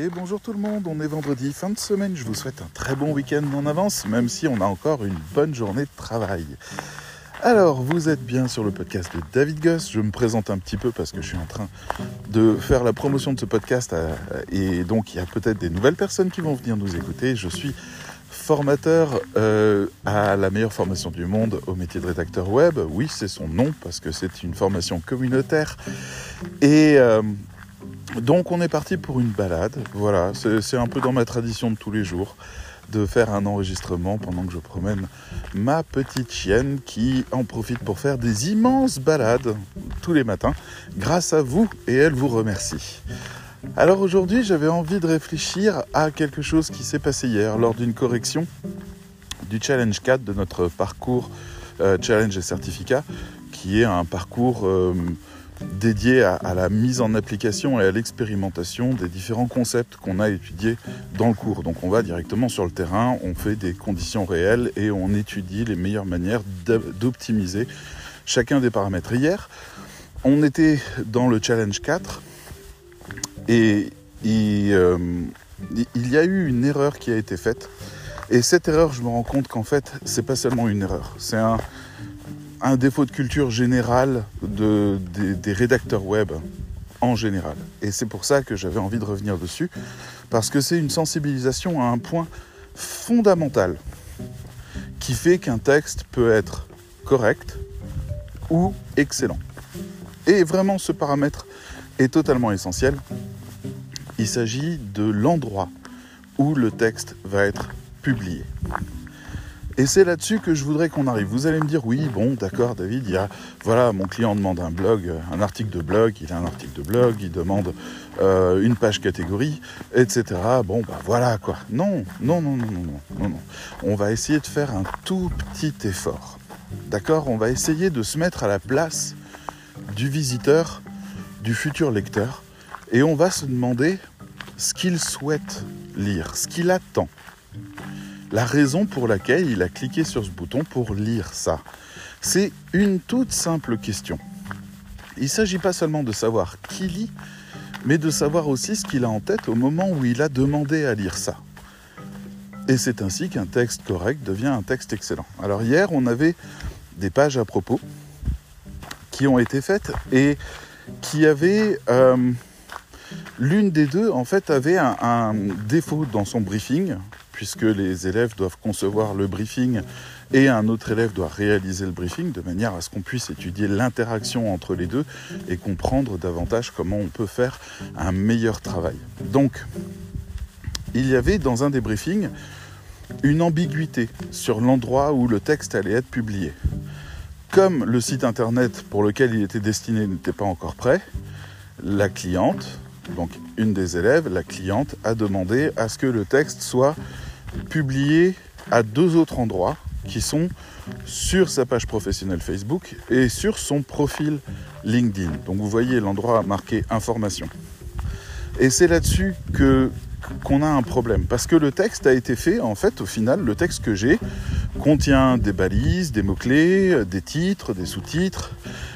Et bonjour tout le monde, on est vendredi, fin de semaine, je vous souhaite un très bon week-end en avance, même si on a encore une bonne journée de travail. Alors, vous êtes bien sur le podcast de David Goss. Je me présente un petit peu parce que je suis en train de faire la promotion de ce podcast euh, et donc il y a peut-être des nouvelles personnes qui vont venir nous écouter. Je suis formateur euh, à la meilleure formation du monde au métier de rédacteur web. Oui, c'est son nom parce que c'est une formation communautaire. Et euh, donc on est parti pour une balade. Voilà, c'est un peu dans ma tradition de tous les jours de faire un enregistrement pendant que je promène ma petite chienne qui en profite pour faire des immenses balades tous les matins grâce à vous et elle vous remercie. Alors aujourd'hui j'avais envie de réfléchir à quelque chose qui s'est passé hier lors d'une correction du Challenge 4 de notre parcours euh, Challenge et Certificat qui est un parcours... Euh, dédié à, la mise en application et à l'expérimentation des différents concepts qu'on a étudiés dans le cours. Donc on va directement sur le terrain, on fait des conditions réelles et on étudie les meilleures manières d'optimiser chacun des paramètres. Hier, on était dans le challenge 4 et, euh, il y a eu une erreur qui a été faite. Et cette erreur, je me rends compte qu'en fait, c'est pas seulement une erreur, c'est un, un défaut de culture générale de, des, rédacteurs web en général. Et c'est pour ça que j'avais envie de revenir dessus, parce que c'est une sensibilisation à un point fondamental qui fait qu'un texte peut être correct ou excellent. Et vraiment, ce paramètre est totalement essentiel. Il s'agit de l'endroit où le texte va être publié. Et c'est là-dessus que je voudrais qu'on arrive. Vous allez me dire, oui, bon, d'accord, David, il y a, voilà, mon client demande un blog, euh, un article de blog, il a un article de blog, il demande euh, une page catégorie, etc. Bon, bah voilà, quoi. Non, non, non, non, non, non, non, non. On va essayer de faire un tout petit effort. D'accord? On va essayer de se mettre à la place du visiteur, du futur lecteur, et on va se demander ce qu'il souhaite lire, ce qu'il attend la raison pour laquelle il a cliqué sur ce bouton pour lire ça. C'est une toute simple question. Il ne s'agit pas seulement de savoir qui lit, mais de savoir aussi ce qu'il a en tête au moment où il a demandé à lire ça. Et c'est ainsi qu'un texte correct devient un texte excellent. Alors hier, on avait des pages à propos qui ont été faites et qui avaient... Euh, l'une des deux, en fait, avait un défaut dans son briefing puisque les élèves doivent concevoir le briefing et un autre élève doit réaliser le briefing de manière à ce qu'on puisse étudier l'interaction entre les deux et comprendre davantage comment on peut faire un meilleur travail. Donc, il y avait dans un des briefings une ambiguïté sur l'endroit où le texte allait être publié. Comme le site internet pour lequel il était destiné n'était pas encore prêt, la cliente, donc une des élèves, la cliente, a demandé à ce que le texte soit publié à deux autres endroits qui sont sur sa page professionnelle Facebook et sur son profil LinkedIn. Donc vous voyez l'endroit marqué information. Et c'est là-dessus que qu'on a un problème parce que le texte a été fait en fait au final le texte que j'ai contient des balises, des mots-clés, des titres, des sous-titres,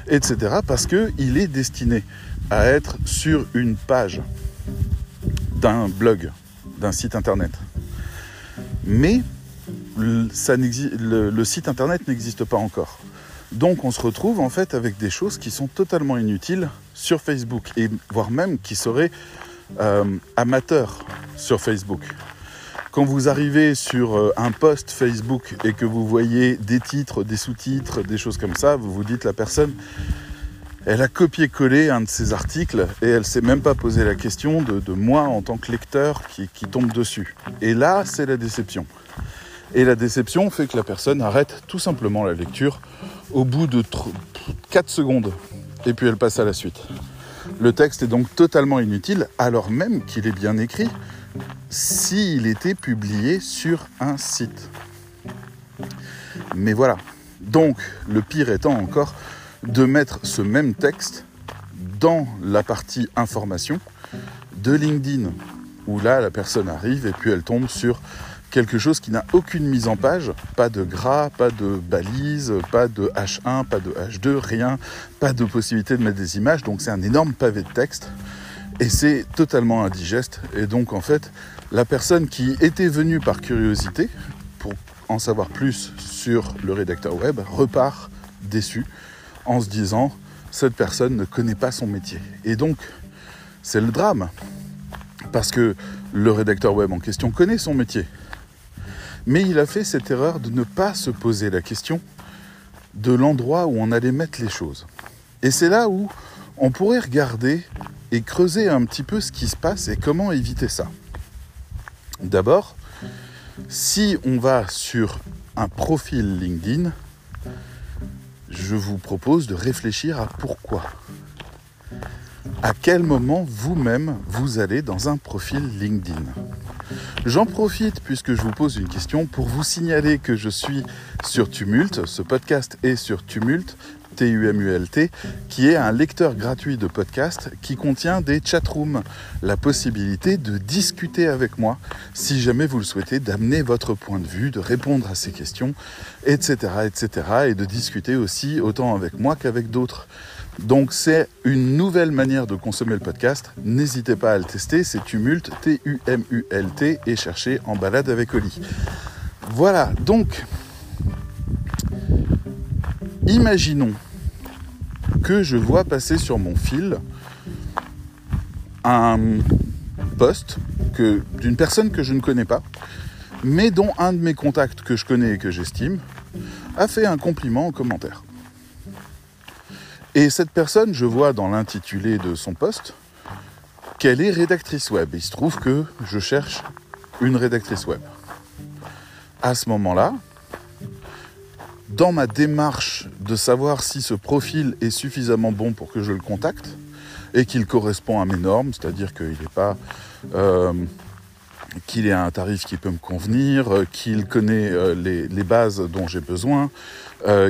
etc. parce qu'il est destiné à être sur une page d'un blog, d'un site internet mais le site internet n'existe pas encore. Donc on se retrouve en fait avec des choses qui sont totalement inutiles sur Facebook et voire même qui seraient euh, amateurs sur Facebook. Quand vous arrivez sur euh, un post Facebook et que vous voyez des titres, des sous-titres, des choses comme ça, vous vous dites la personne, elle a copié-collé un de ces articles et elle s'est même pas posé la question de, moi en tant que lecteur qui, tombe dessus. Et là, c'est la déception. Et la déception fait que la personne arrête tout simplement la lecture au bout de 4 secondes. Et puis elle passe à la suite. Le texte est donc totalement inutile alors même qu'il est bien écrit s'il était publié sur un site. Mais voilà. Donc le pire étant encore de mettre ce même texte dans la partie information de LinkedIn, où là la personne arrive et puis elle tombe sur quelque chose qui n'a aucune mise en page, pas de gras, pas de balise, pas de H1, pas de H2, rien, pas de possibilité de mettre des images, donc c'est un énorme pavé de texte. Et c'est totalement indigeste. Et donc en fait, la personne qui était venue par curiosité, pour en savoir plus sur le rédacteur web, repart déçu en se disant, cette personne ne connaît pas son métier. Et donc, c'est le drame. Parce que le rédacteur web en question connaît son métier. Mais il a fait cette erreur de ne pas se poser la question de l'endroit où on allait mettre les choses. Et c'est là où on pourrait regarder et creuser un petit peu ce qui se passe et comment éviter ça. D'abord, si on va sur un profil LinkedIn, je vous propose de réfléchir à pourquoi. À quel moment vous-même vous allez dans un profil LinkedIn? J'en profite puisque je vous pose une question pour vous signaler que je suis sur Tumult. Ce podcast est sur Tumult, T-U-M-U-L-T, qui est un lecteur gratuit de podcast qui contient des chatrooms, la possibilité de discuter avec moi si jamais vous le souhaitez, d'amener votre point de vue, de répondre à ces questions, etc., etc., et de discuter aussi autant avec moi qu'avec d'autres. Donc c'est une nouvelle manière de consommer le podcast. N'hésitez pas à le tester, c'est Tumult, T-U-M-U-L-T, et cherchez en balade avec Oli. Voilà, donc Imaginons que je vois passer sur mon fil un poste d'une personne que je ne connais pas, mais dont un de mes contacts que je connais et que j'estime a fait un compliment en commentaire. Et cette personne, je vois dans l'intitulé de son poste qu'elle est rédactrice web. Il se trouve que je cherche une rédactrice web. À ce moment-là, dans ma démarche de savoir si ce profil est suffisamment bon pour que je le contacte et qu'il correspond à mes normes, c'est-à-dire qu'il n'est pas euh, qu'il ait un tarif qui peut me convenir, euh, qu'il connaît euh, les, bases dont j'ai besoin,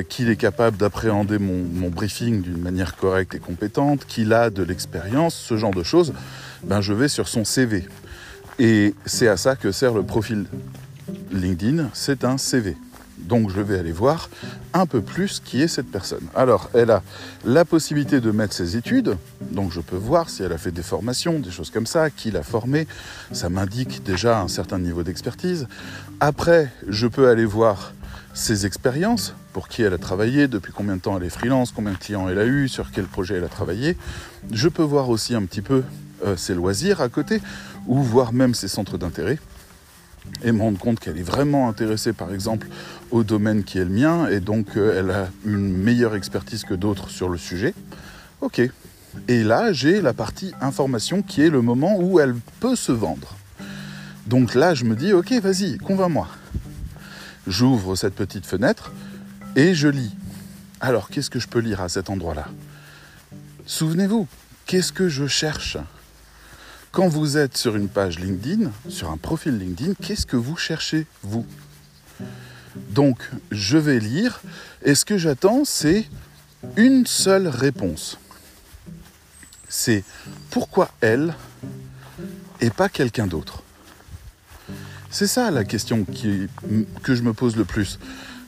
qu'il est capable d'appréhender mon, briefing d'une manière correcte et compétente, qu'il a de l'expérience, ce genre de choses, ben je vais sur son CV. Et c'est à ça que sert le profil LinkedIn, c'est un CV. Donc je vais aller voir un peu plus qui est cette personne. Alors elle a la possibilité de mettre ses études, donc je peux voir si elle a fait des formations, des choses comme ça, qui l'a formée, ça m'indique déjà un certain niveau d'expertise. Après, je peux aller voir ses expériences, pour qui elle a travaillé, depuis combien de temps elle est freelance, combien de clients elle a eu, sur quel projet elle a travaillé. Je peux voir aussi un petit peu euh, ses loisirs à côté, ou voir même ses centres d'intérêt et me rendre compte qu'elle est vraiment intéressée par exemple au domaine qui est le mien et donc euh, elle a une meilleure expertise que d'autres sur le sujet. Ok. Et là j'ai la partie information qui est le moment où elle peut se vendre. Donc là je me dis ok vas-y, convainc-moi. J'ouvre cette petite fenêtre et je lis. Alors qu'est-ce que je peux lire à cet endroit-là? Souvenez-vous, qu'est-ce que je cherche? Quand vous êtes sur une page LinkedIn, sur un profil LinkedIn, qu'est-ce que vous cherchez, vous? Donc, je vais lire, et ce que j'attends, c'est une seule réponse. C'est pourquoi elle et pas quelqu'un d'autre? C'est ça la question que je me pose le plus.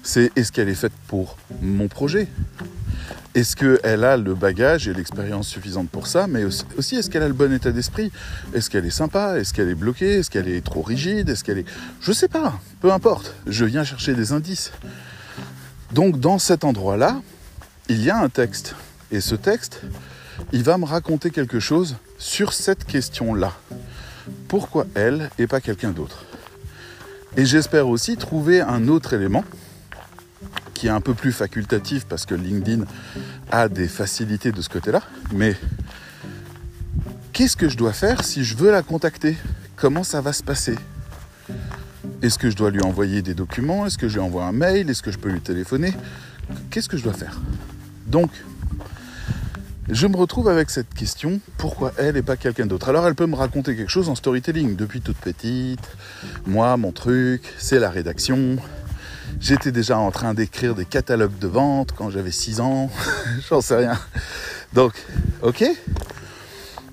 C'est est-ce qu'elle est faite pour mon projet? Est-ce qu'elle a le bagage et l'expérience suffisante pour ça Mais aussi, est-ce qu'elle a le bon état d'esprit? Est-ce qu'elle est sympa? Est-ce qu'elle est bloquée? Est-ce qu'elle est trop rigide? Est-ce qu'elle est... Je sais pas, peu importe. Je viens chercher des indices. Donc dans cet endroit-là, il y a un texte. Et ce texte, il va me raconter quelque chose sur cette question-là. Pourquoi elle et pas quelqu'un d'autre? Et j'espère aussi trouver un autre élément un peu plus facultatif parce que LinkedIn a des facilités de ce côté-là. Mais qu'est-ce que je dois faire si je veux la contacter? Comment ça va se passer? Est-ce que je dois lui envoyer des documents? Est-ce que je lui envoie un mail? Est-ce que je peux lui téléphoner? Qu'est-ce que je dois faire? Donc, je me retrouve avec cette question, pourquoi elle et pas quelqu'un d'autre? Alors elle peut me raconter quelque chose en storytelling, depuis toute petite, moi, mon truc, c'est la rédaction, J'étais déjà en train d'écrire des catalogues de vente quand j'avais 6 ans, j'en sais rien. Donc, ok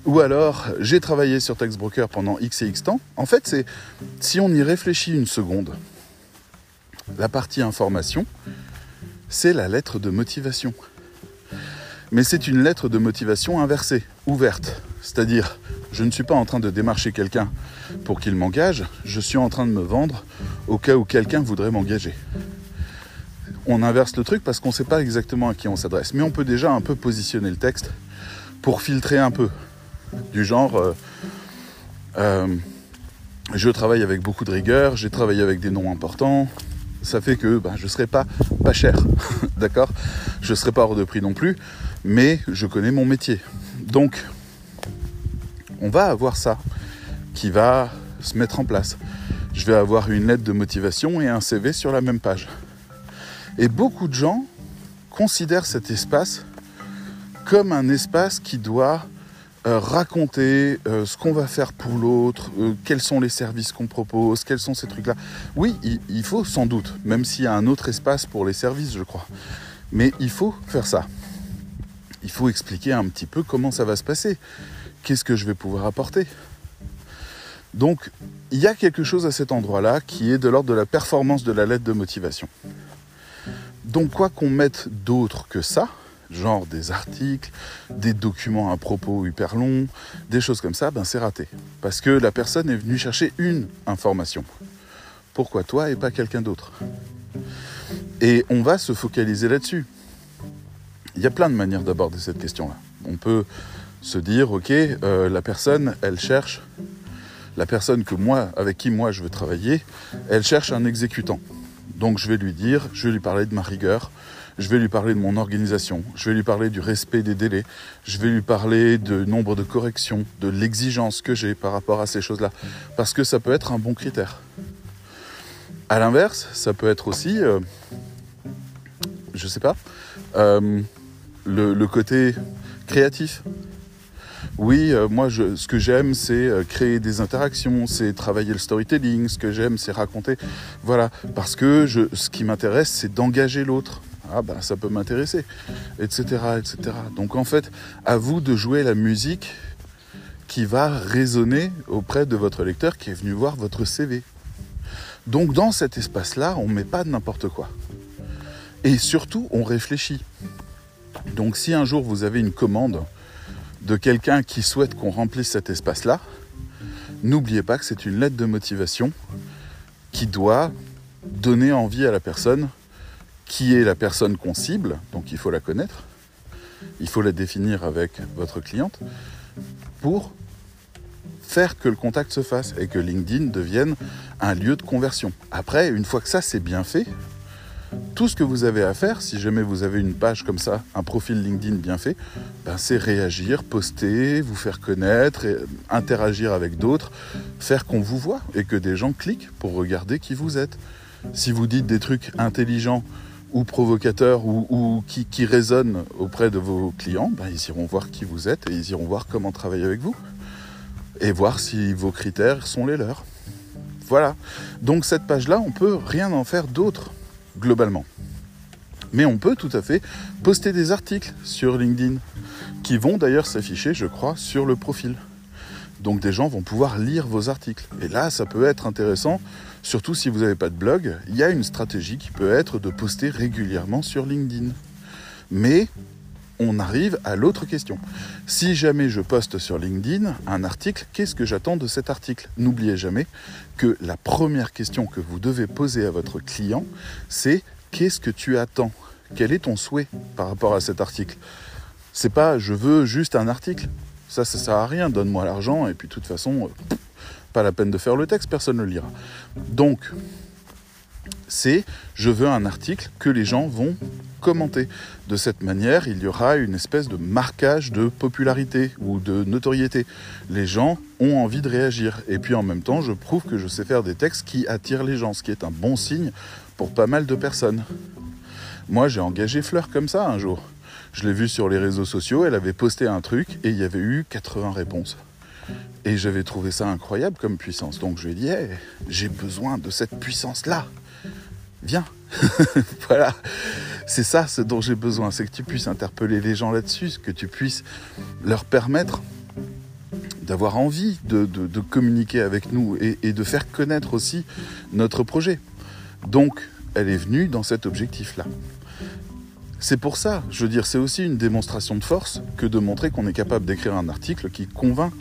Ou alors, j'ai travaillé sur Textbroker pendant X et X temps. En fait, c'est si on y réfléchit une seconde, la partie information, c'est la lettre de motivation. Mais c'est une lettre de motivation inversée, ouverte. C'est-à-dire, Je ne suis pas en train de démarcher quelqu'un pour qu'il m'engage, je suis en train de me vendre au cas où quelqu'un voudrait m'engager. On inverse le truc parce qu'on ne sait pas exactement à qui on s'adresse, mais on peut déjà un peu positionner le texte pour filtrer un peu. Du genre, euh, euh, je travaille avec beaucoup de rigueur, j'ai travaillé avec des noms importants, ça fait que ben, je ne serai pas pas cher, d'accord? Je ne serai pas hors de prix non plus, mais je connais mon métier. Donc, on va avoir ça qui va se mettre en place. Je vais avoir une lettre de motivation et un CV sur la même page. Et beaucoup de gens considèrent cet espace comme un espace qui doit euh, raconter euh, ce qu'on va faire pour l'autre, euh, quels sont les services qu'on propose, quels sont ces trucs-là. Oui, il, faut sans doute, même s'il y a un autre espace pour les services, je crois. Mais il faut faire ça. Il faut expliquer un petit peu comment ça va se passer. Qu'est-ce que je vais pouvoir apporter? Donc, il y a quelque chose à cet endroit-là qui est de l'ordre de la performance de la lettre de motivation. Donc, quoi qu'on mette d'autre que ça, genre des articles, des documents à propos hyper longs, des choses comme ça, ben c'est raté. Parce que la personne est venue chercher une information. Pourquoi toi et pas quelqu'un d'autre? Et on va se focaliser là-dessus. Il y a plein de manières d'aborder cette question-là. On peut se dire, ok, euh, la personne, elle cherche, la personne que moi, avec qui moi je veux travailler, elle cherche un exécutant. Donc je vais lui dire, je vais lui parler de ma rigueur, je vais lui parler de mon organisation, je vais lui parler du respect des délais, je vais lui parler de nombre de corrections, de l'exigence que j'ai par rapport à ces choses-là, parce que ça peut être un bon critère. À l'inverse, ça peut être aussi, euh, je sais pas, euh, le, côté créatif. Oui, euh, moi, ce que j'aime, c'est créer des interactions, c'est travailler le storytelling. Ce que j'aime, c'est raconter. Voilà, parce que ce qui m'intéresse, c'est d'engager l'autre ah ben ça peut m'intéresser, etc., etc. Donc en fait, à vous de jouer la musique qui va résonner auprès de votre lecteur qui est venu voir votre CV. Donc dans cet espace-là, on ne met pas n'importe quoi. Et surtout, on réfléchit. Donc si un jour vous avez une commande de quelqu'un qui souhaite qu'on remplisse cet espace-là, n'oubliez pas que c'est une lettre de motivation qui doit donner envie à la personne qui est la personne qu'on cible, donc il faut la connaître, il faut la définir avec votre cliente pour faire que le contact se fasse et que LinkedIn devienne un lieu de conversion. Après, une fois que ça c'est bien fait, tout ce que vous avez à faire, si jamais vous avez une page comme ça, un profil LinkedIn bien fait, ben c'est réagir, poster, vous faire connaître, interagir avec d'autres, faire qu'on vous voit et que des gens cliquent pour regarder qui vous êtes. Si vous dites des trucs intelligents ou provocateurs ou, qui, qui, résonnent auprès de vos clients, ben, ils iront voir qui vous êtes et ils iront voir comment travailler avec vous et voir si vos critères sont les leurs. Voilà. Donc cette page-là, on peut rien en faire d'autre globalement. Mais on peut tout à fait poster des articles sur LinkedIn qui vont d'ailleurs s'afficher, je crois, sur le profil. Donc des gens vont pouvoir lire vos articles. Et là, ça peut être intéressant, surtout si vous n'avez pas de blog. Il y a une stratégie qui peut être de poster régulièrement sur LinkedIn. Mais on arrive à l'autre question. Si jamais je poste sur LinkedIn un article, qu'est-ce que j'attends de cet article? N'oubliez jamais que la première question que vous devez poser à votre client, c'est qu'est-ce que tu attends? Quel est ton souhait par rapport à cet article? C'est pas je veux juste un article. Ça, ça sert à rien. Donne-moi l'argent et puis de toute façon, pas la peine de faire le texte, personne ne le lira. Donc, c'est je veux un article que les gens vont commenter. De cette manière, il y aura une espèce de marquage de popularité ou de notoriété. Les gens ont envie de réagir. Et puis en même temps, je prouve que je sais faire des textes qui attirent les gens, ce qui est un bon signe pour pas mal de personnes. Moi, j'ai engagé Fleur comme ça un jour. Je l'ai vue sur les réseaux sociaux, elle avait posté un truc et il y avait eu 80 réponses. Et j'avais trouvé ça incroyable comme puissance. Donc je lui ai dit, j'ai besoin de cette puissance-là. Viens. voilà. C'est ça ce dont j'ai besoin, c'est que tu puisses interpeller les gens là-dessus, que tu puisses leur permettre d'avoir envie de, communiquer avec nous et, et de faire connaître aussi notre projet. Donc, elle est venue dans cet objectif-là. C'est pour ça, je veux dire, c'est aussi une démonstration de force que de montrer qu'on est capable d'écrire un article qui convainc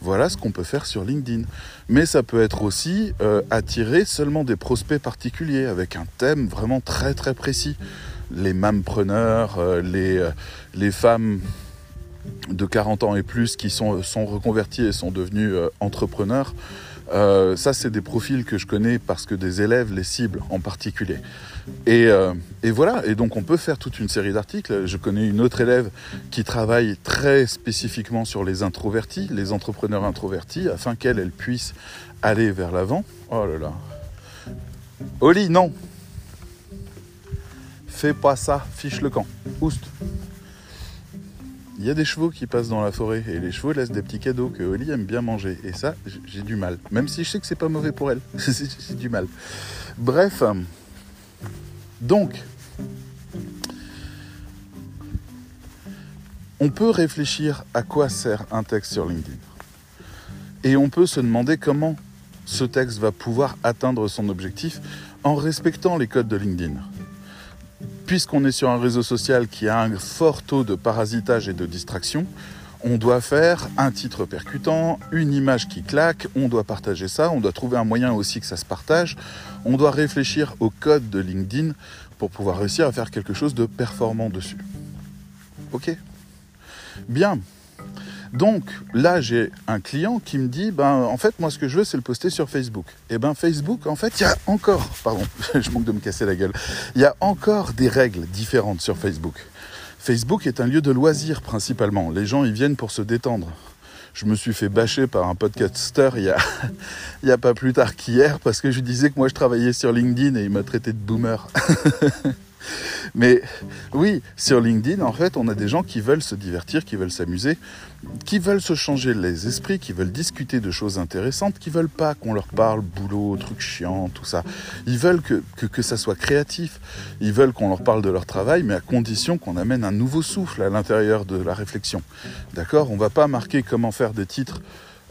Voilà ce qu'on peut faire sur LinkedIn. Mais ça peut être aussi euh, attirer seulement des prospects particuliers avec un thème vraiment très très précis. Les mampreneurs, euh, les, euh, les femmes de 40 ans et plus qui sont, sont reconvertis et sont devenus euh, entrepreneurs. Euh, ça, c'est des profils que je connais parce que des élèves les ciblent en particulier. Et, euh, et voilà, et donc on peut faire toute une série d'articles. Je connais une autre élève qui travaille très spécifiquement sur les introvertis, les entrepreneurs introvertis, afin qu'elle, elle puisse aller vers l'avant. Oh là là. Oli, non Fais pas ça, fiche le camp. Oust il y a des chevaux qui passent dans la forêt et les chevaux laissent des petits cadeaux que Oli aime bien manger. Et ça, j'ai du mal. Même si je sais que c'est pas mauvais pour elle. j'ai du mal. Bref. Donc, on peut réfléchir à quoi sert un texte sur LinkedIn. Et on peut se demander comment ce texte va pouvoir atteindre son objectif en respectant les codes de LinkedIn puisqu'on est sur un réseau social qui a un fort taux de parasitage et de distraction, on doit faire un titre percutant, une image qui claque, on doit partager ça, on doit trouver un moyen aussi que ça se partage, on doit réfléchir au code de LinkedIn pour pouvoir réussir à faire quelque chose de performant dessus. Ok? Bien. Donc là, j'ai un client qui me dit, ben en fait, moi, ce que je veux, c'est le poster sur Facebook. Et ben Facebook, en fait, il y a encore, pardon, je manque de me casser la gueule, il y a encore des règles différentes sur Facebook. Facebook est un lieu de loisirs principalement. Les gens y viennent pour se détendre. Je me suis fait bâcher par un podcaster il y a, a pas plus tard qu'hier parce que je disais que moi je travaillais sur LinkedIn et il m'a traité de boomer. Mais oui, sur LinkedIn, en fait, on a des gens qui veulent se divertir, qui veulent s'amuser, qui veulent se changer les esprits, qui veulent discuter de choses intéressantes, qui veulent pas qu'on leur parle boulot, trucs chiants, tout ça. Ils veulent que, que, que ça soit créatif. Ils veulent qu'on leur parle de leur travail, mais à condition qu'on amène un nouveau souffle à l'intérieur de la réflexion. D'accord? On va pas marquer comment faire des titres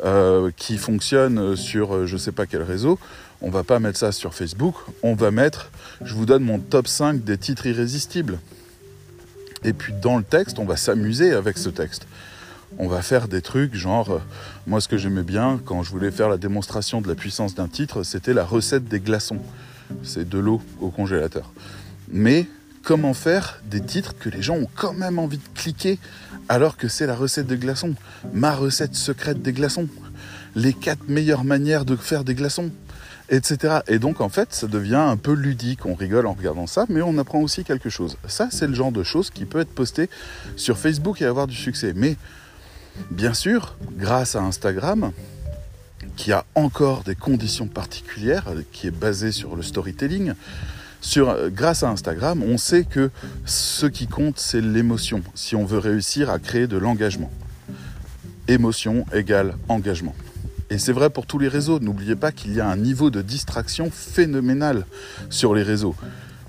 euh, qui fonctionnent sur euh, je sais pas quel réseau. On va pas mettre ça sur Facebook. On va mettre, je vous donne mon top 5 des titres irrésistibles. Et puis dans le texte, on va s'amuser avec ce texte on va faire des trucs genre, euh, moi ce que j'aimais bien quand je voulais faire la démonstration de la puissance d'un titre, c'était la recette des glaçons. C'est de l'eau au congélateur. Mais comment faire des titres que les gens ont quand même envie de cliquer alors que c'est la recette des glaçons? Ma recette secrète des glaçons. Les quatre meilleures manières de faire des glaçons etc. Et donc en fait, ça devient un peu ludique, on rigole en regardant ça, mais on apprend aussi quelque chose. Ça, c'est le genre de choses qui peut être posté sur Facebook et avoir du succès. Mais Bien sûr, grâce à Instagram, qui a encore des conditions particulières, qui est basé sur le storytelling, sur, grâce à Instagram, on sait que ce qui compte, c'est l'émotion, si on veut réussir à créer de l'engagement. Émotion égale engagement. Et c'est vrai pour tous les réseaux. N'oubliez pas qu'il y a un niveau de distraction phénoménal sur les réseaux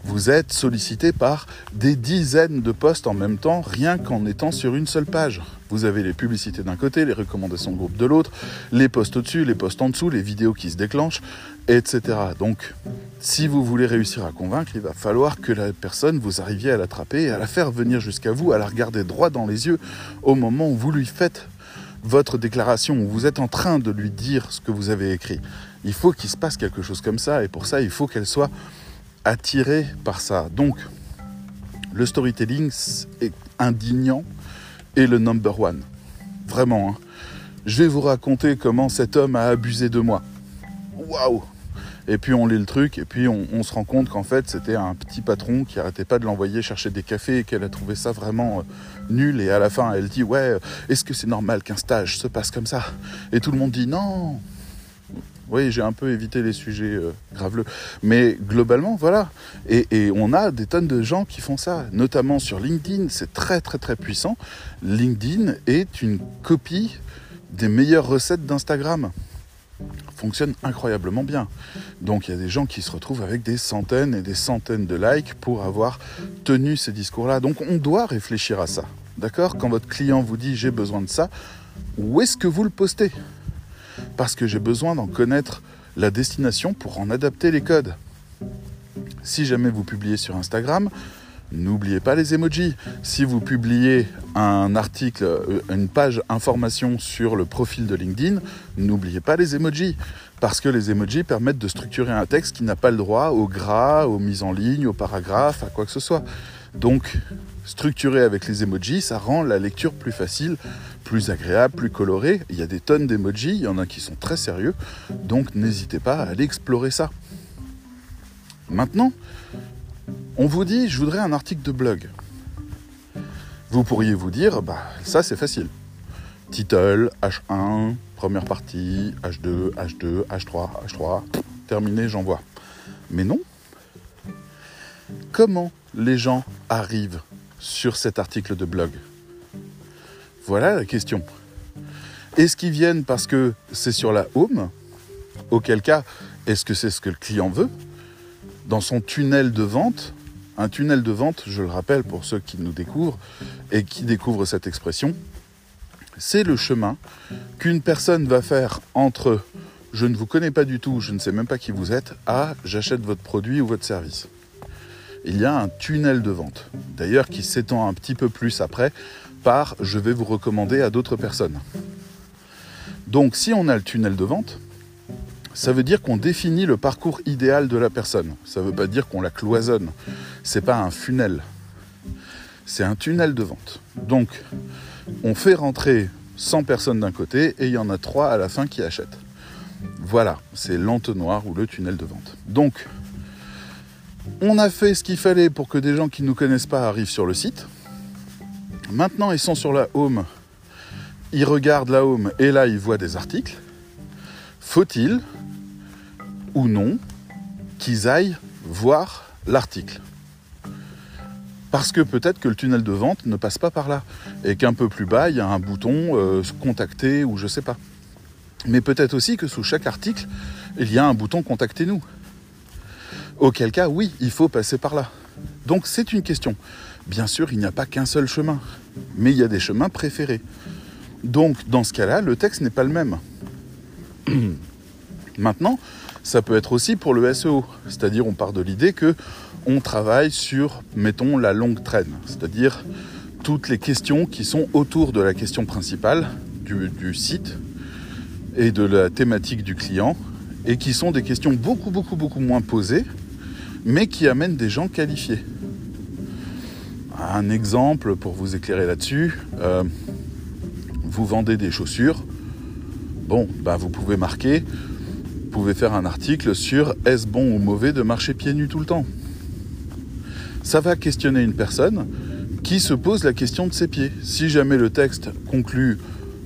vous êtes sollicité par des dizaines de postes en même temps, rien qu'en étant sur une seule page. Vous avez les publicités d'un côté, les recommandations de groupe de l'autre, les posts au-dessus, les posts en dessous, les vidéos qui se déclenchent, etc. Donc, si vous voulez réussir à convaincre, il va falloir que la personne, vous arriviez à l'attraper à la faire venir jusqu'à vous, à la regarder droit dans les yeux au moment où vous lui faites votre déclaration, où vous êtes en train de lui dire ce que vous avez écrit. Il faut qu'il se passe quelque chose comme ça, et pour ça, il faut qu'elle soit attiré par ça. Donc, le storytelling est indignant et le number one. Vraiment. Hein. Je vais vous raconter comment cet homme a abusé de moi. Waouh Et puis on lit le truc et puis on, se rend compte qu'en fait c'était un petit patron qui arrêtait pas de l'envoyer chercher des cafés et qu'elle a trouvé ça vraiment euh, nul. Et à la fin elle dit ouais, est-ce que c'est normal qu'un stage se passe comme ça? Et tout le monde dit non, oui, j'ai un peu évité les sujets euh, graveleux. Mais globalement, voilà. Et, et, on a des tonnes de gens qui font ça, notamment sur LinkedIn. C'est très, très, très puissant. LinkedIn est une copie des meilleures recettes d'Instagram. Fonctionne incroyablement bien. Donc il y a des gens qui se retrouvent avec des centaines et des centaines de likes pour avoir tenu ces discours-là. Donc on doit réfléchir à ça. D'accord? Quand votre client vous dit j'ai besoin de ça, où est-ce que vous le postez? Parce que j'ai besoin d'en connaître la destination pour en adapter les codes. Si jamais vous publiez sur Instagram, N'oubliez pas les emojis. Si vous publiez un article, euh, une page information sur le profil de LinkedIn, n'oubliez pas les emojis. Parce que les emojis permettent de structurer un texte qui n'a pas le droit au gras, aux mises en ligne, aux paragraphes, à quoi que ce soit. Donc, structurer avec les emojis, ça rend la lecture plus facile, plus agréable, plus colorée. Il y a des tonnes d'emojis, il y en a qui sont très sérieux. Donc, n'hésitez pas à aller explorer ça. Maintenant, on vous dit, je voudrais un article de blog. Vous pourriez vous dire, bah ça c'est facile. Title, H1, première partie, H2, H2, H3, H3, terminé, j'envoie. Mais non. Comment les gens arrivent sur cet article de blog? Voilà la question. Est-ce qu'ils viennent parce que c'est sur la home? Auquel cas, est-ce que c'est ce que le client veut? Dans son tunnel de vente, un tunnel de vente, je le rappelle pour ceux qui nous découvrent et qui découvrent cette expression, c'est le chemin qu'une personne va faire entre je ne vous connais pas du tout, je ne sais même pas qui vous êtes, à j'achète votre produit ou votre service. Il y a un tunnel de vente, d'ailleurs qui s'étend un petit peu plus après par je vais vous recommander à d'autres personnes. Donc si on a le tunnel de vente, ça veut dire qu'on définit le parcours idéal de la personne. Ça ne veut pas dire qu'on la cloisonne. C'est pas un funnel. C'est un tunnel de vente. Donc, on fait rentrer 100 personnes d'un côté et il y en a 3 à la fin qui achètent. Voilà, c'est l'entonnoir ou le tunnel de vente. Donc, on a fait ce qu'il fallait pour que des gens qui ne nous connaissent pas arrivent sur le site. Maintenant, ils sont sur la home. Ils regardent la home et là, ils voient des articles. Faut-il ou non qu'ils aillent voir l'article? Parce que peut-être que le tunnel de vente ne passe pas par là et qu'un peu plus bas, il y a un bouton euh, contacter ou je sais pas. Mais peut-être aussi que sous chaque article, il y a un bouton contactez-nous. Auquel cas, oui, il faut passer par là. Donc c'est une question. Bien sûr, il n'y a pas qu'un seul chemin, mais il y a des chemins préférés. Donc dans ce cas-là, le texte n'est pas le même. Maintenant, ça peut être aussi pour le SEO, c'est-à-dire on part de l'idée que on travaille sur, mettons, la longue traîne, c'est-à-dire toutes les questions qui sont autour de la question principale du, site et de la thématique du client, et qui sont des questions beaucoup, beaucoup, beaucoup moins posées, mais qui amènent des gens qualifiés. Un exemple pour vous éclairer là-dessus, euh, vous vendez des chaussures, bon, bah vous pouvez marquer pouvez faire un article sur est-ce bon ou mauvais de marcher pieds nus tout le temps Ça va questionner une personne qui se pose la question de ses pieds. Si jamais le texte conclut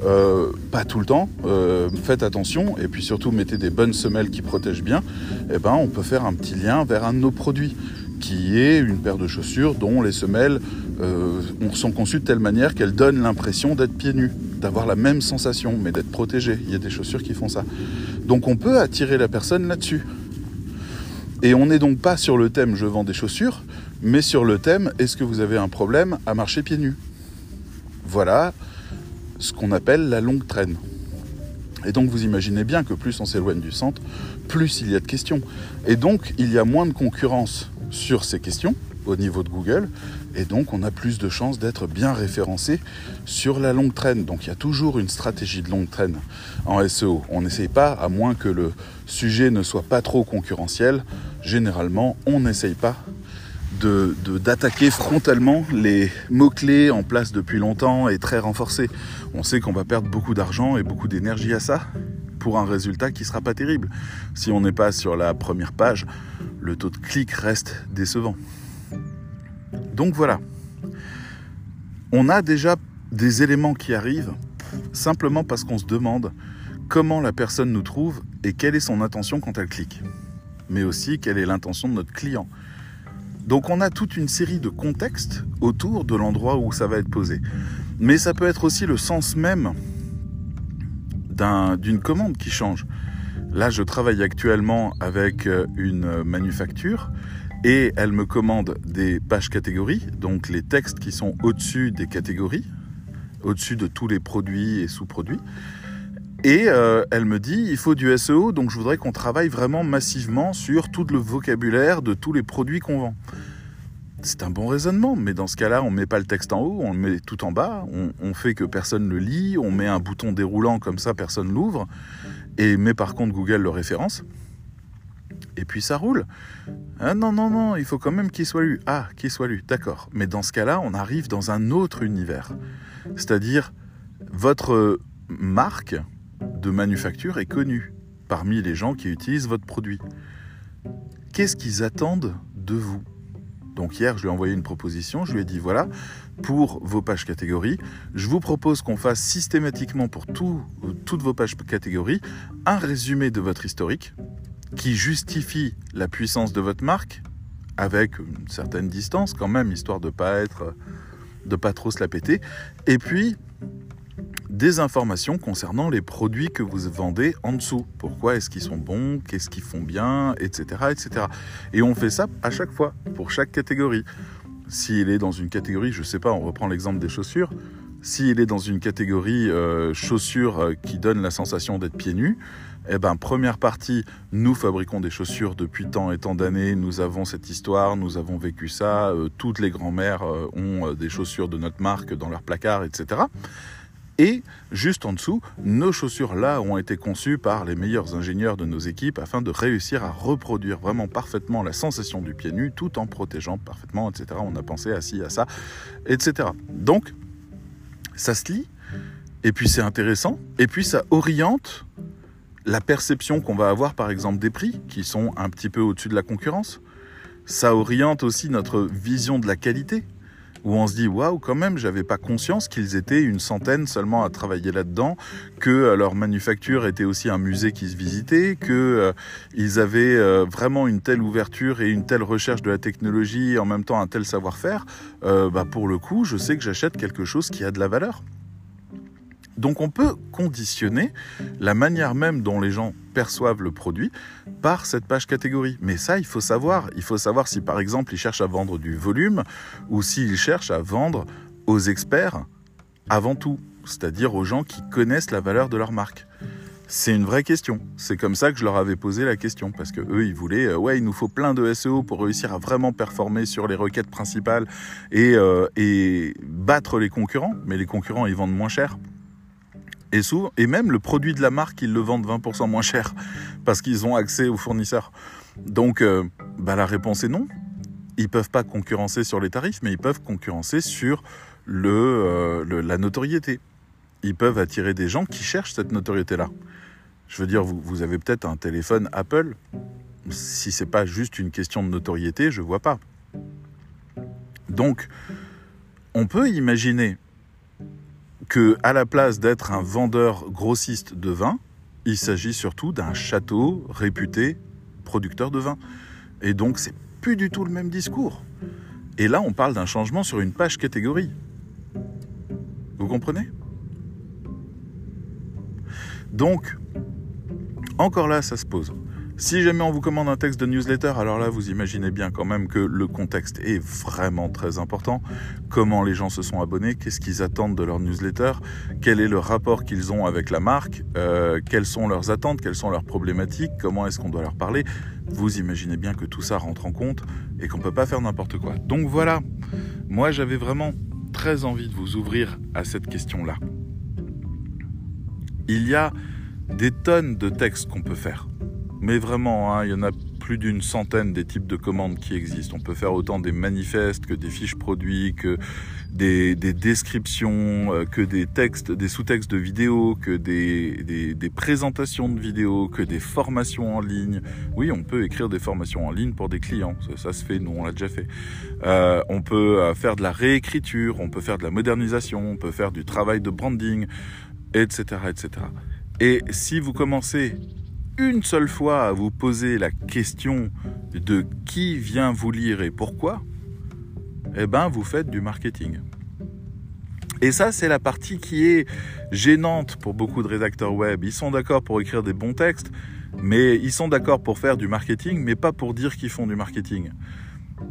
euh, pas tout le temps, euh, faites attention et puis surtout mettez des bonnes semelles qui protègent bien, eh ben on peut faire un petit lien vers un de nos produits qui est une paire de chaussures dont les semelles euh, sont conçues de telle manière qu'elles donnent l'impression d'être pieds nus, d'avoir la même sensation, mais d'être protégé. Il y a des chaussures qui font ça. Donc on peut attirer la personne là-dessus. Et on n'est donc pas sur le thème je vends des chaussures, mais sur le thème est-ce que vous avez un problème à marcher pieds nus? Voilà ce qu'on appelle la longue traîne. Et donc vous imaginez bien que plus on s'éloigne du centre, plus il y a de questions. Et donc il y a moins de concurrence sur ces questions au niveau de Google, et donc on a plus de chances d'être bien référencé sur la longue traîne. Donc il y a toujours une stratégie de longue traîne en SEO. On n'essaye pas, à moins que le sujet ne soit pas trop concurrentiel, généralement on n'essaye pas d'attaquer de, frontalement les mots-clés en place depuis longtemps et très renforcés. On sait qu'on va perdre beaucoup d'argent et beaucoup d'énergie à ça pour un résultat qui ne sera pas terrible. Si on n'est pas sur la première page, le taux de clic reste décevant. Donc voilà, on a déjà des éléments qui arrivent simplement parce qu'on se demande comment la personne nous trouve et quelle est son intention quand elle clique. Mais aussi quelle est l'intention de notre client. Donc on a toute une série de contextes autour de l'endroit où ça va être posé. Mais ça peut être aussi le sens même d'une commande qui change. Là, je travaille actuellement avec euh, une manufacture et elle me commande des pages catégories, donc les textes qui sont au-dessus des catégories, au-dessus de tous les produits et sous-produits. Et euh, elle me dit, il faut du SEO, donc je voudrais qu'on travaille vraiment massivement sur tout le vocabulaire de tous les produits qu'on vend. c'est un bon raisonnement, mais dans ce cas-là, on met pas le texte en haut, on le met tout en bas, on, fait que personne le lit, on met un bouton déroulant comme ça, personne l'ouvre, et met par contre Google le référence, et puis ça roule. Ah non, non, non, il faut quand même qu'il soit lu. Ah, qu'il soit lu, d'accord. Mais dans ce cas-là, on arrive dans un autre univers. C'est-à-dire, votre marque de manufacture est connue parmi les gens qui utilisent votre produit. Qu'est-ce qu'ils attendent de vous? Donc hier, je lui ai envoyé une proposition, je lui ai dit voilà, pour vos pages catégories, je vous propose qu'on fasse systématiquement pour toutes vos pages catégories un résumé de votre historique qui justifie la puissance de votre marque avec une certaine distance quand même, histoire de pas être de pas trop se la péter. Et puis des informations concernant les produits que vous vendez en dessous. Pourquoi est-ce qu'ils sont bons, qu'est-ce qu'ils font bien, etc., etc. Et on fait ça à chaque fois, pour chaque catégorie. S'il est dans une catégorie, je sais pas, on reprend l'exemple des chaussures. S'il est dans une catégorie euh, chaussures euh, qui donne la sensation d'être pieds nus, eh ben, première partie, nous fabriquons des chaussures depuis tant et tant d'années, nous avons cette histoire, nous avons vécu ça, euh, toutes les grands-mères ont des chaussures de notre marque dans leur placard, etc. Et juste en dessous, nos chaussures là ont été conçues par les meilleurs ingénieurs de nos équipes afin de réussir à reproduire vraiment parfaitement la sensation du pied nu tout en protégeant parfaitement, etc. On a pensé à ci, à ça, etc. Donc, ça se lit, et puis c'est intéressant, et puis ça oriente la perception qu'on va avoir par exemple des prix qui sont un petit peu au-dessus de la concurrence. Ça oriente aussi notre vision de la qualité où on se dit waouh quand même j'avais pas conscience qu'ils étaient une centaine seulement à travailler là-dedans que euh, leur manufacture était aussi un musée qui se visitait que euh, ils avaient euh, vraiment une telle ouverture et une telle recherche de la technologie et en même temps un tel savoir-faire. Bah pour le coup je sais que j'achète quelque chose qui a de la valeur donc on peut conditionner la manière même dont les gens perçoivent le produit par cette page catégorie. Mais ça, il faut savoir. Il faut savoir si par exemple ils cherchent à vendre du volume ou s'ils cherchent à vendre aux experts avant tout, c'est-à-dire aux gens qui connaissent la valeur de leur marque. C'est une vraie question. C'est comme ça que je leur avais posé la question parce que eux ils voulaient euh, ouais il nous faut plein de SEO pour réussir à vraiment performer sur les requêtes principales et, euh, et battre les concurrents. Mais les concurrents ils vendent moins cher. Et, souvent, et même le produit de la marque, ils le vendent 20% moins cher parce qu'ils ont accès aux fournisseurs. Donc euh, bah, la réponse est non. Ils peuvent pas concurrencer sur les tarifs, mais ils peuvent concurrencer sur le, euh, la notoriété. Ils peuvent attirer des gens qui cherchent cette notoriété-là. Je veux dire, vous, vous avez peut-être un téléphone Apple. Si c'est pas juste une question de notoriété, je vois pas. Donc, on peut imaginer que à la place d'être un vendeur grossiste de vin, il s'agit surtout d'un château réputé producteur de vin. Et donc c'est plus du tout le même discours. Et là, on parle d'un changement sur une page catégorie. Vous comprenez? Donc, encore là, ça se pose. Si jamais on vous commande un texte de newsletter, alors là, vous imaginez bien quand même que le contexte est vraiment très important. Comment les gens se sont abonnés, qu'est-ce qu'ils attendent de leur newsletter, quel est le rapport qu'ils ont avec la marque, euh, quelles sont leurs attentes, quelles sont leurs problématiques, comment est-ce qu'on doit leur parler. Vous imaginez bien que tout ça rentre en compte et qu'on ne peut pas faire n'importe quoi. Donc voilà, moi j'avais vraiment très envie de vous ouvrir à cette question-là. Il y a des tonnes de textes qu'on peut faire. Mais vraiment, hein, il y en a plus d'une centaine des types de commandes qui existent. On peut faire autant des manifestes que des fiches produits, que des, descriptions, euh, que des textes, des sous-textes de vidéos, que des, présentations de vidéos, que des formations en ligne. Oui, on peut écrire des formations en ligne pour des clients. Ça, se fait, nous on l'a déjà fait. Euh, on peut euh, faire de la réécriture, on peut faire de la modernisation, on peut faire du travail de branding, etc., etc. Et si vous commencez une seule fois à vous poser la question de qui vient vous lire et pourquoi, eh ben vous faites du marketing. Et ça, c'est la partie qui est gênante pour beaucoup de rédacteurs web. Ils sont d'accord pour écrire des bons textes, mais ils sont d'accord pour faire du marketing, mais pas pour dire qu'ils font du marketing.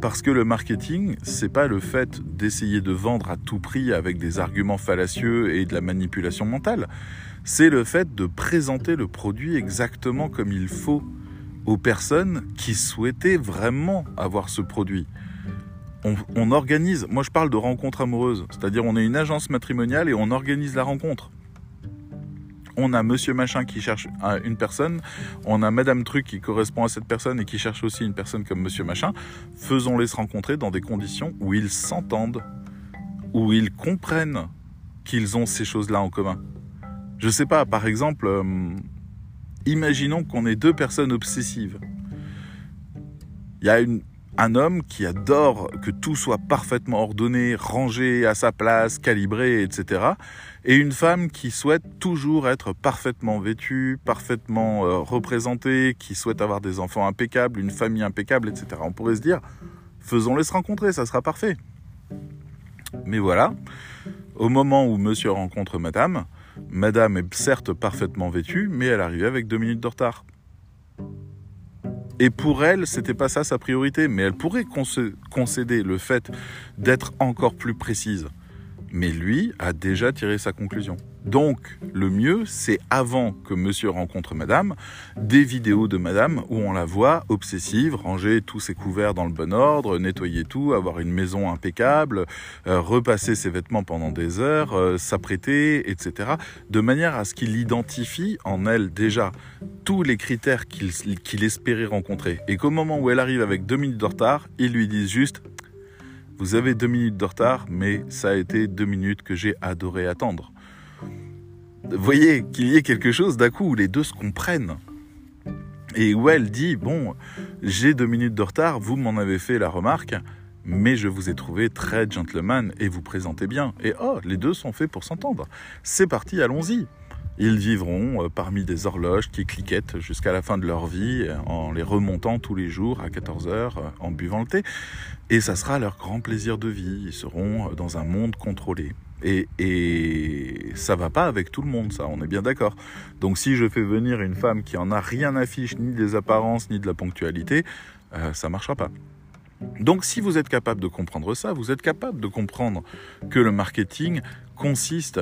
Parce que le marketing, c'est pas le fait d'essayer de vendre à tout prix avec des arguments fallacieux et de la manipulation mentale c'est le fait de présenter le produit exactement comme il faut aux personnes qui souhaitaient vraiment avoir ce produit. on, organise, moi je parle de rencontre amoureuse, c'est-à-dire on est une agence matrimoniale et on organise la rencontre. On a monsieur machin qui cherche une personne, on a madame truc qui correspond à cette personne et qui cherche aussi une personne comme monsieur machin. Faisons-les se rencontrer dans des conditions où ils s'entendent, où ils comprennent qu'ils ont ces choses-là en commun. Je sais pas, par exemple, euh, imaginons qu'on ait deux personnes obsessives. Il y a un homme qui adore que tout soit parfaitement ordonné, rangé à sa place, calibré, etc. Et une femme qui souhaite toujours être parfaitement vêtue, parfaitement euh, représentée, qui souhaite avoir des enfants impeccables, une famille impeccable, etc. On pourrait se dire, faisons-les se rencontrer, ça sera parfait. Mais voilà, au moment où monsieur rencontre madame, madame est certes parfaitement vêtue, mais elle arrive avec deux minutes de retard. Et pour elle, c'était pas ça sa priorité, mais elle pourrait concéder le fait d'être encore plus précise. Mais lui a déjà tiré sa conclusion. Donc, le mieux, c'est avant que monsieur rencontre madame, des vidéos de madame où on la voit obsessive, ranger tous ses couverts dans le bon ordre, nettoyer tout, avoir une maison impeccable, euh, repasser ses vêtements pendant des heures, euh, s'apprêter, etc. De manière à ce qu'il identifie en elle déjà tous les critères qu'il espérait rencontrer. Et qu'au moment où elle arrive avec deux minutes de retard, il lui dise juste vous avez deux minutes de retard, mais ça a été deux minutes que j'ai adoré attendre voyez qu'il y ait quelque chose d'un coup où les deux se comprennent. Et où elle dit, bon, j'ai deux minutes de retard, vous m'en avez fait la remarque, mais je vous ai trouvé très gentleman et vous présentez bien. Et oh, les deux sont faits pour s'entendre. C'est parti, allons-y. Ils vivront euh, parmi des horloges qui cliquettent jusqu'à la fin de leur vie en les remontant tous les jours à 14 heures euh, en buvant le thé. Et ça sera leur grand plaisir de vie. Ils seront dans un monde contrôlé. Et, et ça va pas avec tout le monde, ça, on est bien d'accord. Donc si je fais venir une femme qui en a rien à fiche, ni des apparences, ni de la ponctualité, euh, ça marchera pas. Donc si vous êtes capable de comprendre ça, vous êtes capable de comprendre que le marketing consiste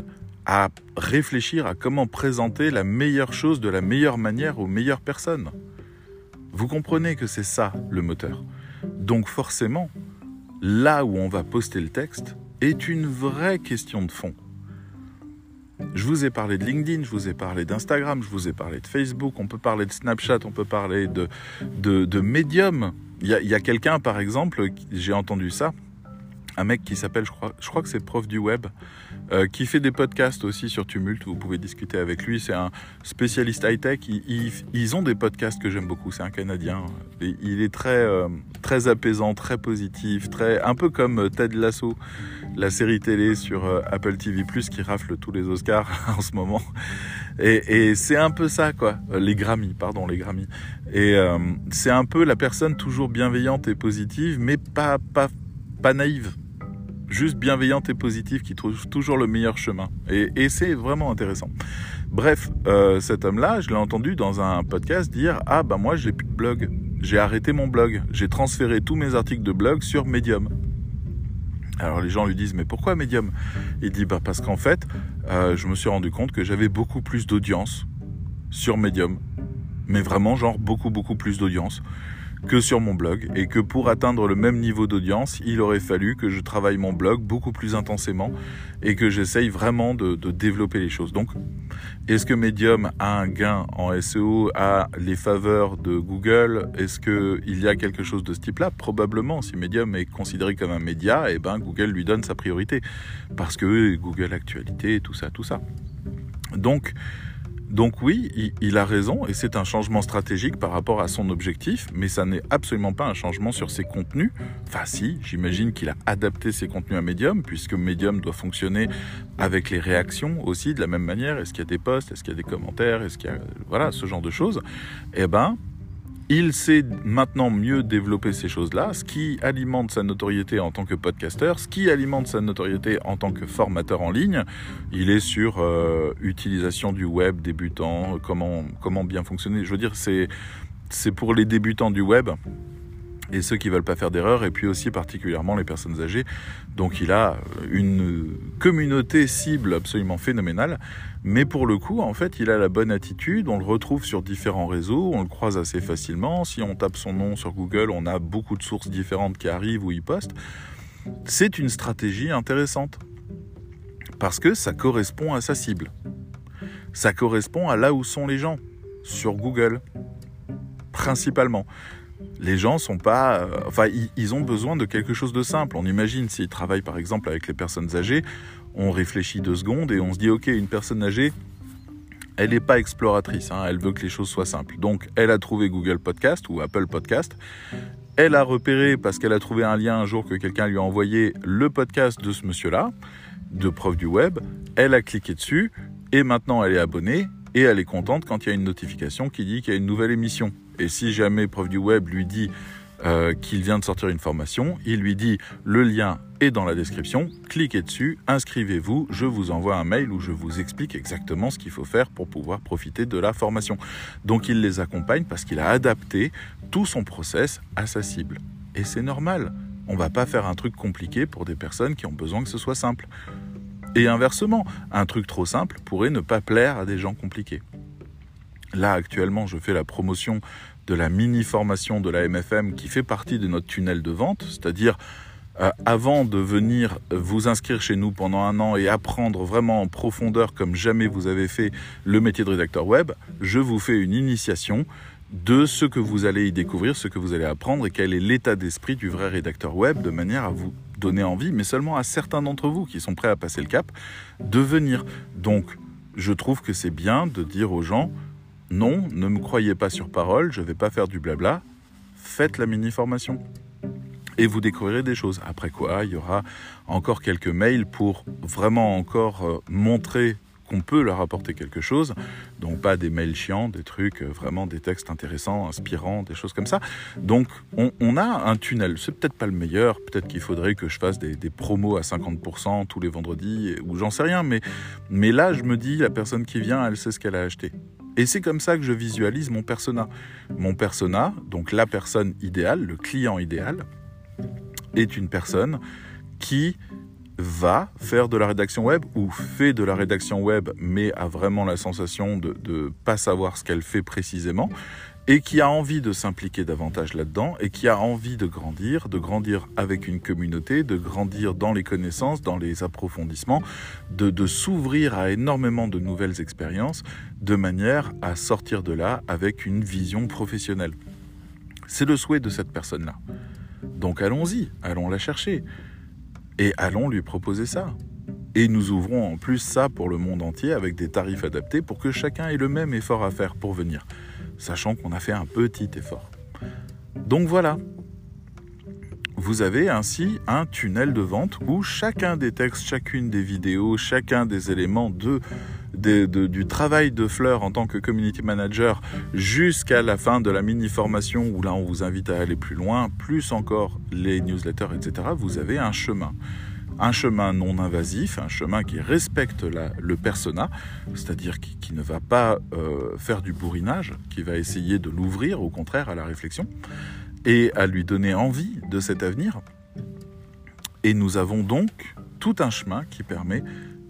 à réfléchir à comment présenter la meilleure chose de la meilleure manière aux meilleures personnes. Vous comprenez que c'est ça le moteur. Donc forcément, là où on va poster le texte, est une vraie question de fond. Je vous ai parlé de LinkedIn, je vous ai parlé d'Instagram, je vous ai parlé de Facebook, on peut parler de Snapchat, on peut parler de, de, Medium. Il y a, quelqu'un, par exemple, j'ai entendu ça, un mec qui s'appelle, je crois, je crois que c'est prof du web, euh, qui fait des podcasts aussi sur Tumult. Vous pouvez discuter avec lui. C'est un spécialiste high-tech. Ils, ont des podcasts que j'aime beaucoup. C'est un Canadien. il est très, euh, très apaisant, très positif, très, un peu comme Ted Lasso, la série télé sur euh, Apple TV+, qui rafle tous les Oscars en ce moment. Et, c'est un peu ça, quoi. Les Grammy, pardon, les Grammy. Et c'est un peu la personne toujours bienveillante et positive, mais pas, pas, pas naïve juste bienveillante et positive qui trouve toujours le meilleur chemin. Et, c'est vraiment intéressant. Bref, euh, cet homme-là, je l'ai entendu dans un podcast dire Ah, bah moi, j'ai plus de blog. J'ai arrêté mon blog. J'ai transféré tous mes articles de blog sur Medium. Alors les gens lui disent mais pourquoi Medium? Il dit bah parce qu'en fait euh, je me suis rendu compte que j'avais beaucoup plus d'audience sur Medium, mais vraiment genre beaucoup beaucoup plus d'audience que sur mon blog et que pour atteindre le même niveau d'audience, il aurait fallu que je travaille mon blog beaucoup plus intensément et que j'essaye vraiment de, développer les choses. Donc, est-ce que Medium a un gain en SEO, a les faveurs de Google? Est-ce qu'il y a quelque chose de ce type-là? Probablement. Si Medium est considéré comme un média, et eh ben Google lui donne sa priorité parce que Google Actualité, tout ça, tout ça. Donc, donc oui, il, a raison et c'est un changement stratégique par rapport à son objectif, mais ça n'est absolument pas un changement sur ses contenus. Enfin si, j'imagine qu'il a adapté ses contenus à Medium, puisque Medium doit fonctionner avec les réactions aussi de la même manière. Est-ce qu'il y a des posts, est-ce qu'il y a des commentaires, est-ce qu'il y a voilà ce genre de choses? Eh ben, il sait maintenant mieux développer ces choses-là, ce qui alimente sa notoriété en tant que podcasteur, ce qui alimente sa notoriété en tant que formateur en ligne. Il est sur euh, utilisation du web débutant, comment, comment bien fonctionner. Je veux dire, c'est, c'est pour les débutants du web. Et ceux qui veulent pas faire d'erreur, et puis aussi particulièrement les personnes âgées. Donc il a une communauté cible absolument phénoménale, mais pour le coup, en fait, il a la bonne attitude, on le retrouve sur différents réseaux, on le croise assez facilement, si on tape son nom sur Google, on a beaucoup de sources différentes qui arrivent où il poste. C'est une stratégie intéressante, parce que ça correspond à sa cible. Ça correspond à là où sont les gens, sur Google, principalement les gens sont pas, euh, enfin, ils, ont besoin de quelque chose de simple. On imagine s'ils travaillent par exemple avec les personnes âgées, on réfléchit deux secondes et on se dit ok, une personne âgée, elle n'est pas exploratrice, hein, elle veut que les choses soient simples. Donc, elle a trouvé Google Podcast ou Apple Podcast. Elle a repéré, parce qu'elle a trouvé un lien un jour que quelqu'un lui a envoyé, le podcast de ce monsieur-là, de Prof du Web. Elle a cliqué dessus et maintenant elle est abonnée et elle est contente quand il y a une notification qui dit qu'il y a une nouvelle émission. Et si jamais Prof du Web lui dit euh, qu'il vient de sortir une formation, il lui dit le lien est dans la description, cliquez dessus, inscrivez-vous, je vous envoie un mail où je vous explique exactement ce qu'il faut faire pour pouvoir profiter de la formation. Donc il les accompagne parce qu'il a adapté tout son process à sa cible. Et c'est normal. On va pas faire un truc compliqué pour des personnes qui ont besoin que ce soit simple. Et inversement, un truc trop simple pourrait ne pas plaire à des gens compliqués. Là, actuellement, je fais la promotion de la mini-formation de la MFM qui fait partie de notre tunnel de vente, c'est-à-dire euh, avant de venir vous inscrire chez nous pendant un an et apprendre vraiment en profondeur comme jamais vous avez fait le métier de rédacteur web, je vous fais une initiation de ce que vous allez y découvrir, ce que vous allez apprendre et quel est l'état d'esprit du vrai rédacteur web de manière à vous donner envie, mais seulement à certains d'entre vous qui sont prêts à passer le cap, de venir. Donc, je trouve que c'est bien de dire aux gens, non, ne me croyez pas sur parole, je ne vais pas faire du blabla, faites la mini-formation. Et vous découvrirez des choses. Après quoi, il y aura encore quelques mails pour vraiment encore euh, montrer qu'on peut leur apporter quelque chose. Donc pas des mails chiants, des trucs, euh, vraiment des textes intéressants, inspirants, des choses comme ça. Donc on, a un tunnel. C'est peut-être pas le meilleur. Peut-être qu'il faudrait que je fasse des, promos à 50% tous les vendredis, ou j'en sais rien. Mais, mais là, je me dis, la personne qui vient, elle sait ce qu'elle a acheté. Et c'est comme ça que je visualise mon persona. Mon persona, donc la personne idéale, le client idéal, est une personne qui va faire de la rédaction web ou fait de la rédaction web mais a vraiment la sensation de ne pas savoir ce qu'elle fait précisément et qui a envie de s'impliquer davantage là-dedans et qui a envie de grandir, de grandir avec une communauté, de grandir dans les connaissances, dans les approfondissements, de, s'ouvrir à énormément de nouvelles expériences de manière à sortir de là avec une vision professionnelle. C'est le souhait de cette personne-là. Donc allons-y, allons la chercher et allons lui proposer ça. Et nous ouvrons en plus ça pour le monde entier avec des tarifs adaptés pour que chacun ait le même effort à faire pour venir, sachant qu'on a fait un petit effort. Donc voilà, vous avez ainsi un tunnel de vente où chacun des textes, chacune des vidéos, chacun des éléments de du travail de Fleur en tant que community manager jusqu'à la fin de la mini-formation où là on vous invite à aller plus loin, plus encore les newsletters, etc., vous avez un chemin. Un chemin non invasif, un chemin qui respecte le persona, c'est-à-dire qui, ne va pas euh, faire du bourrinage, qui va essayer de l'ouvrir au contraire à la réflexion et à lui donner envie de cet avenir. Et nous avons donc tout un chemin qui permet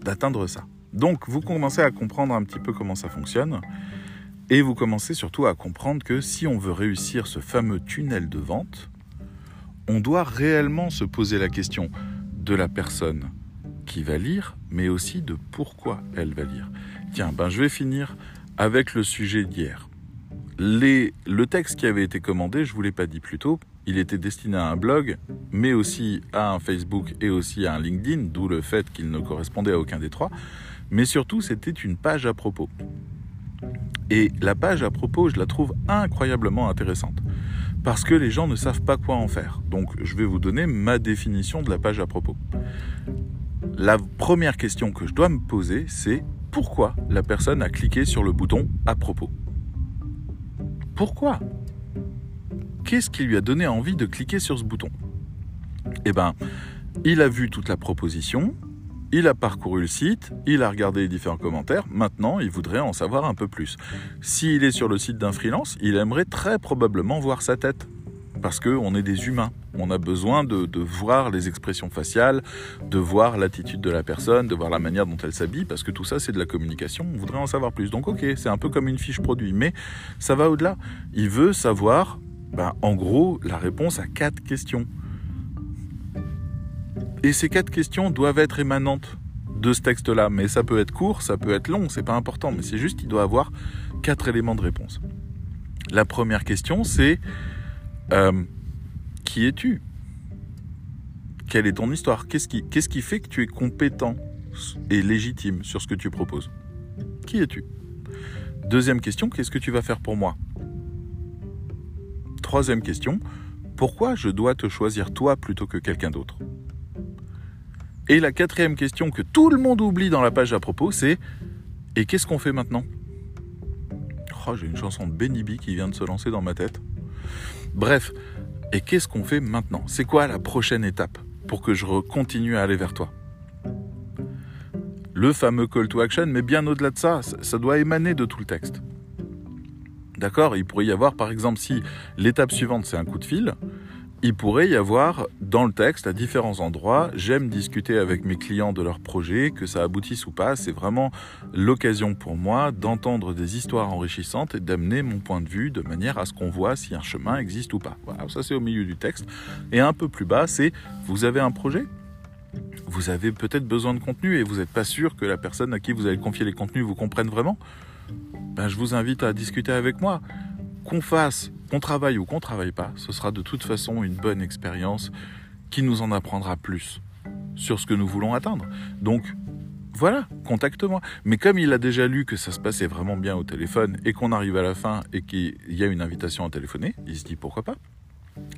d'atteindre ça. Donc vous commencez à comprendre un petit peu comment ça fonctionne et vous commencez surtout à comprendre que si on veut réussir ce fameux tunnel de vente, on doit réellement se poser la question de la personne qui va lire, mais aussi de pourquoi elle va lire. Tiens, ben je vais finir avec le sujet d'hier. le texte qui avait été commandé, je ne vous l'ai pas dit plus tôt, il était destiné à un blog, mais aussi à un Facebook et aussi à un LinkedIn, d'où le fait qu'il ne correspondait à aucun des trois mais surtout c'était une page à propos. Et la page à propos, je la trouve incroyablement intéressante, parce que les gens ne savent pas quoi en faire. Donc je vais vous donner ma définition de la page à propos. La première question que je dois me poser, c'est pourquoi la personne a cliqué sur le bouton à propos? Pourquoi? Qu'est-ce qui lui a donné envie de cliquer sur ce bouton? Eh bien, il a vu toute la proposition, il a parcouru le site, il a regardé les différents commentaires, maintenant il voudrait en savoir un peu plus. S'il est sur le site d'un freelance, il aimerait très probablement voir sa tête. parce qu'on est des humains. On a besoin de, de, voir les expressions faciales, de voir l'attitude de la personne, de voir la manière dont elle s'habille, parce que tout ça c'est de la communication. On voudrait en savoir plus. Donc ok, c'est un peu comme une fiche produit, mais ça va au-delà. Il veut savoir, ben, en gros, la réponse à quatre questions. Et ces quatre questions doivent être émanantes de ce texte-là, mais ça peut être court, ça peut être long, c'est pas important, mais c'est juste qu'il doit avoir quatre éléments de réponse. La première question, c'est euh, qui es-tu? Quelle est ton histoire? Qu'est-ce qui, qu'est-ce qui fait que tu es compétent et légitime sur ce que tu proposes? Qui es-tu? Deuxième question, qu'est-ce que tu vas faire pour moi? Troisième question, pourquoi je dois te choisir toi plutôt que quelqu'un d'autre? Et la quatrième question que tout le monde oublie dans la page à propos, c'est et qu'est-ce qu'on fait maintenant? Oh, j'ai une chanson de Benny qui vient de se lancer dans ma tête. Bref, et qu'est-ce qu'on fait maintenant? C'est quoi la prochaine étape pour que je continue à aller vers toi? Le fameux call to action, mais bien au-delà de ça, ça doit émaner de tout le texte. D'accord? Il pourrait y avoir, par exemple, si l'étape suivante c'est un coup de fil, il pourrait y avoir dans le texte à différents endroits, j'aime discuter avec mes clients de leurs projets, que ça aboutisse ou pas, c'est vraiment l'occasion pour moi d'entendre des histoires enrichissantes et d'amener mon point de vue de manière à ce qu'on voit si un chemin existe ou pas. Voilà, ça c'est au milieu du texte. Et un peu plus bas, c'est vous avez un projet? Vous avez peut-être besoin de contenu et vous n'êtes pas sûr que la personne à qui vous allez confier les contenus vous comprenne vraiment? Ben, je vous invite à discuter avec moi. Qu'on fasse qu'on travaille ou qu'on travaille pas, ce sera de toute façon une bonne expérience qui nous en apprendra plus sur ce que nous voulons atteindre. Donc voilà, contacte-moi. Mais comme il a déjà lu que ça se passait vraiment bien au téléphone et qu'on arrive à la fin et qu'il y a une invitation à téléphoner, il se dit pourquoi pas.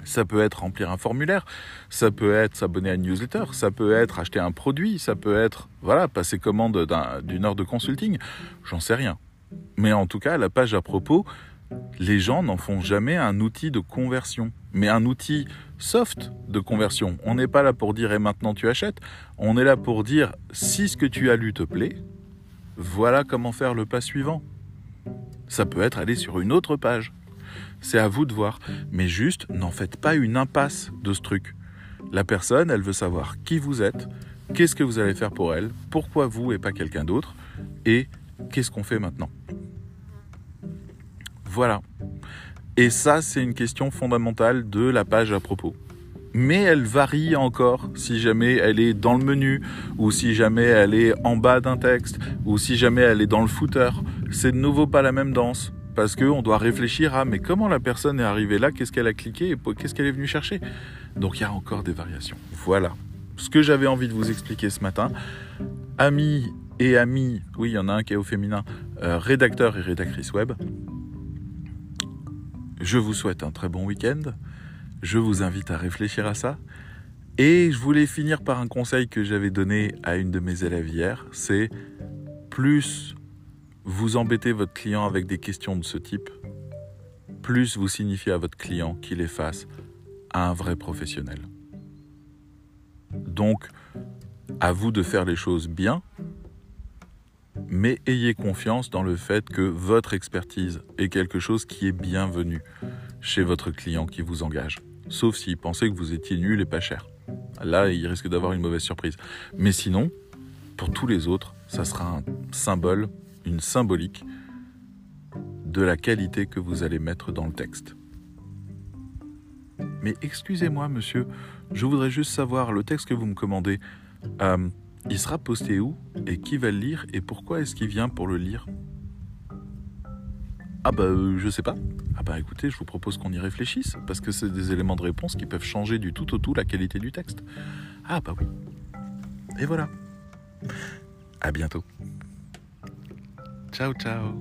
Ça peut être remplir un formulaire, ça peut être s'abonner à une newsletter, ça peut être acheter un produit, ça peut être voilà passer commande d'une heure de consulting, j'en sais rien. Mais en tout cas, la page à propos, les gens n'en font jamais un outil de conversion, mais un outil soft de conversion. On n'est pas là pour dire et maintenant tu achètes, on est là pour dire si ce que tu as lu te plaît, voilà comment faire le pas suivant. Ça peut être aller sur une autre page. C'est à vous de voir, mais juste n'en faites pas une impasse de ce truc. La personne, elle veut savoir qui vous êtes, qu'est-ce que vous allez faire pour elle, pourquoi vous et pas quelqu'un d'autre, et qu'est-ce qu'on fait maintenant. Voilà. Et ça, c'est une question fondamentale de la page à propos. Mais elle varie encore si jamais elle est dans le menu, ou si jamais elle est en bas d'un texte, ou si jamais elle est dans le footer. C'est de nouveau pas la même danse. Parce qu'on doit réfléchir à mais comment la personne est arrivée là, qu'est-ce qu'elle a cliqué et qu'est-ce qu'elle est venue chercher? Donc il y a encore des variations. Voilà ce que j'avais envie de vous expliquer ce matin. Amis et amis, oui, il y en a un qui est au féminin, euh, rédacteur et rédactrice web. Je vous souhaite un très bon week-end. Je vous invite à réfléchir à ça. Et je voulais finir par un conseil que j'avais donné à une de mes élèves hier. C'est plus vous embêtez votre client avec des questions de ce type, plus vous signifiez à votre client qu'il est face à un vrai professionnel. Donc, à vous de faire les choses bien, mais ayez confiance dans le fait que votre expertise est quelque chose qui est bienvenu chez votre client qui vous engage. Sauf s'il pensait que vous étiez nul et pas cher. Là, il risque d'avoir une mauvaise surprise. Mais sinon, pour tous les autres, ça sera un symbole, une symbolique de la qualité que vous allez mettre dans le texte. Mais excusez-moi, monsieur, je voudrais juste savoir le texte que vous me commandez. Euh, il sera posté où et qui va le lire et pourquoi est-ce qu'il vient pour le lire? Ah bah euh, je sais pas. Ah bah écoutez, je vous propose qu'on y réfléchisse parce que c'est des éléments de réponse qui peuvent changer du tout au tout la qualité du texte. Ah bah oui. Et voilà. À bientôt. Ciao ciao.